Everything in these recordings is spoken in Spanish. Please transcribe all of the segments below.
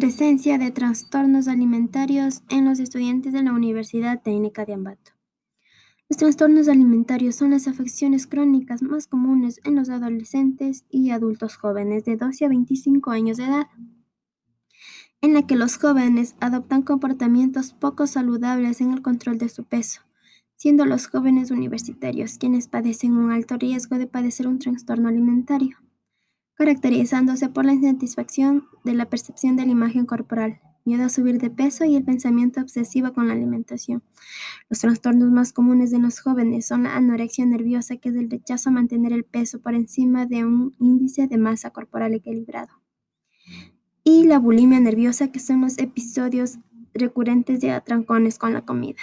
Presencia de trastornos alimentarios en los estudiantes de la Universidad Técnica de Ambato. Los trastornos alimentarios son las afecciones crónicas más comunes en los adolescentes y adultos jóvenes de 12 a 25 años de edad, en la que los jóvenes adoptan comportamientos poco saludables en el control de su peso, siendo los jóvenes universitarios quienes padecen un alto riesgo de padecer un trastorno alimentario caracterizándose por la insatisfacción de la percepción de la imagen corporal, miedo a subir de peso y el pensamiento obsesivo con la alimentación. Los trastornos más comunes de los jóvenes son la anorexia nerviosa, que es el rechazo a mantener el peso por encima de un índice de masa corporal equilibrado, y la bulimia nerviosa, que son los episodios recurrentes de atrancones con la comida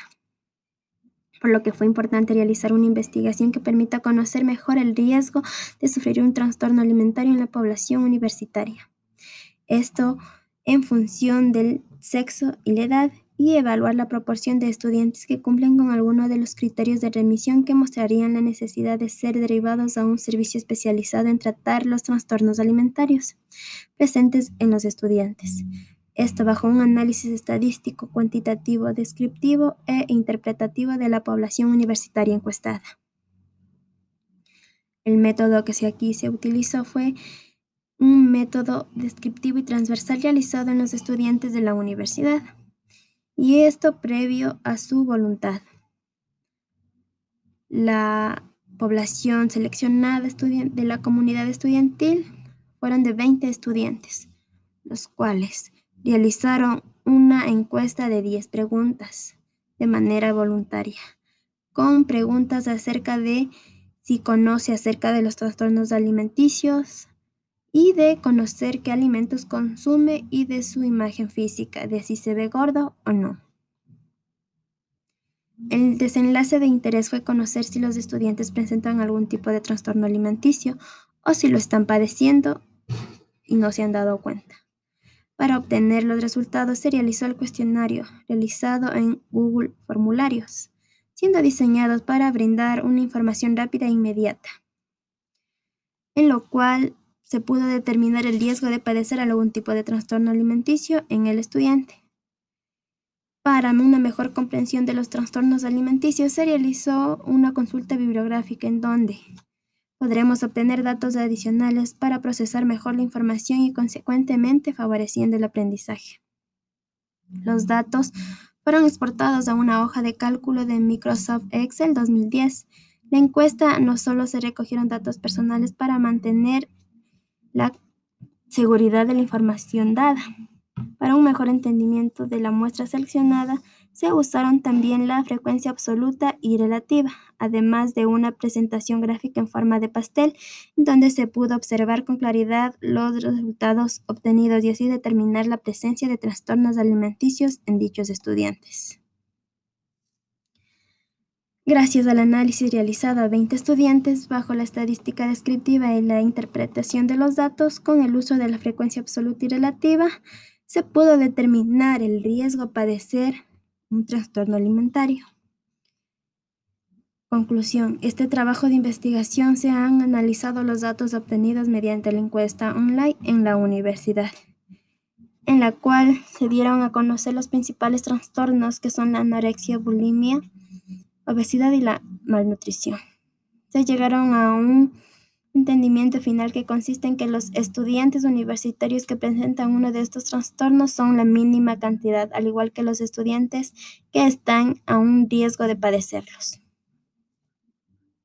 por lo que fue importante realizar una investigación que permita conocer mejor el riesgo de sufrir un trastorno alimentario en la población universitaria. Esto en función del sexo y la edad y evaluar la proporción de estudiantes que cumplen con alguno de los criterios de remisión que mostrarían la necesidad de ser derivados a un servicio especializado en tratar los trastornos alimentarios presentes en los estudiantes. Esto bajo un análisis estadístico, cuantitativo, descriptivo e interpretativo de la población universitaria encuestada. El método que aquí se utilizó fue un método descriptivo y transversal realizado en los estudiantes de la universidad, y esto previo a su voluntad. La población seleccionada de la comunidad estudiantil fueron de 20 estudiantes, los cuales realizaron una encuesta de 10 preguntas de manera voluntaria, con preguntas acerca de si conoce acerca de los trastornos alimenticios y de conocer qué alimentos consume y de su imagen física, de si se ve gordo o no. El desenlace de interés fue conocer si los estudiantes presentan algún tipo de trastorno alimenticio o si lo están padeciendo y no se han dado cuenta. Para obtener los resultados se realizó el cuestionario realizado en Google Formularios, siendo diseñados para brindar una información rápida e inmediata, en lo cual se pudo determinar el riesgo de padecer algún tipo de trastorno alimenticio en el estudiante. Para una mejor comprensión de los trastornos alimenticios se realizó una consulta bibliográfica en donde Podremos obtener datos adicionales para procesar mejor la información y consecuentemente favoreciendo el aprendizaje. Los datos fueron exportados a una hoja de cálculo de Microsoft Excel 2010. La encuesta no solo se recogieron datos personales para mantener la seguridad de la información dada. Para un mejor entendimiento de la muestra seleccionada, se usaron también la frecuencia absoluta y relativa, además de una presentación gráfica en forma de pastel, donde se pudo observar con claridad los resultados obtenidos y así determinar la presencia de trastornos alimenticios en dichos estudiantes. Gracias al análisis realizado a 20 estudiantes bajo la estadística descriptiva y la interpretación de los datos con el uso de la frecuencia absoluta y relativa, se pudo determinar el riesgo a padecer un trastorno alimentario. Conclusión. Este trabajo de investigación se han analizado los datos obtenidos mediante la encuesta online en la universidad, en la cual se dieron a conocer los principales trastornos que son la anorexia, bulimia, obesidad y la malnutrición. Se llegaron a un entendimiento final que consiste en que los estudiantes universitarios que presentan uno de estos trastornos son la mínima cantidad, al igual que los estudiantes que están a un riesgo de padecerlos.